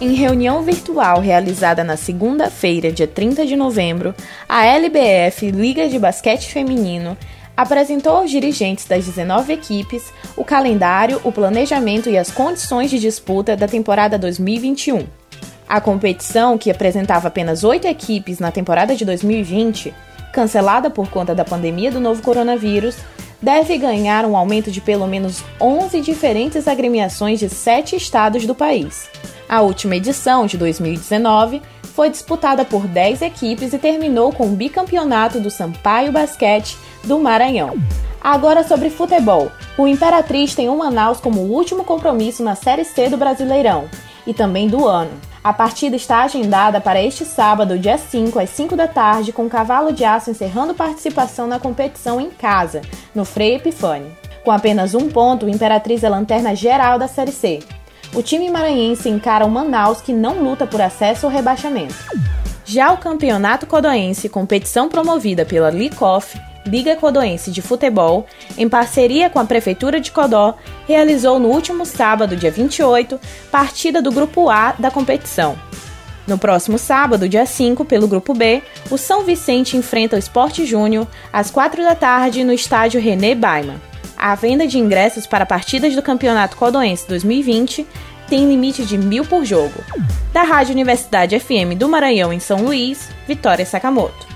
Em reunião virtual realizada na segunda-feira, dia 30 de novembro, a LBF, Liga de Basquete Feminino, apresentou aos dirigentes das 19 equipes o calendário, o planejamento e as condições de disputa da temporada 2021. A competição, que apresentava apenas oito equipes na temporada de 2020, cancelada por conta da pandemia do novo coronavírus, deve ganhar um aumento de pelo menos 11 diferentes agremiações de sete estados do país. A última edição, de 2019, foi disputada por 10 equipes e terminou com o bicampeonato do Sampaio Basquete do Maranhão. Agora sobre futebol. O Imperatriz tem o Manaus como último compromisso na Série C do Brasileirão e também do ano. A partida está agendada para este sábado, dia 5, às 5 da tarde, com o Cavalo de Aço encerrando participação na competição em casa, no Frei Epifânio. Com apenas um ponto, o Imperatriz é lanterna geral da Série C o time maranhense encara o Manaus, que não luta por acesso ou rebaixamento. Já o Campeonato Codoense, competição promovida pela LICOF, Liga Codoense de Futebol, em parceria com a Prefeitura de Codó, realizou no último sábado, dia 28, partida do Grupo A da competição. No próximo sábado, dia 5, pelo Grupo B, o São Vicente enfrenta o Esporte Júnior às 4 da tarde no estádio René Baima. A venda de ingressos para partidas do Campeonato Codoense 2020 tem limite de mil por jogo. Da Rádio Universidade FM do Maranhão em São Luís, Vitória Sakamoto.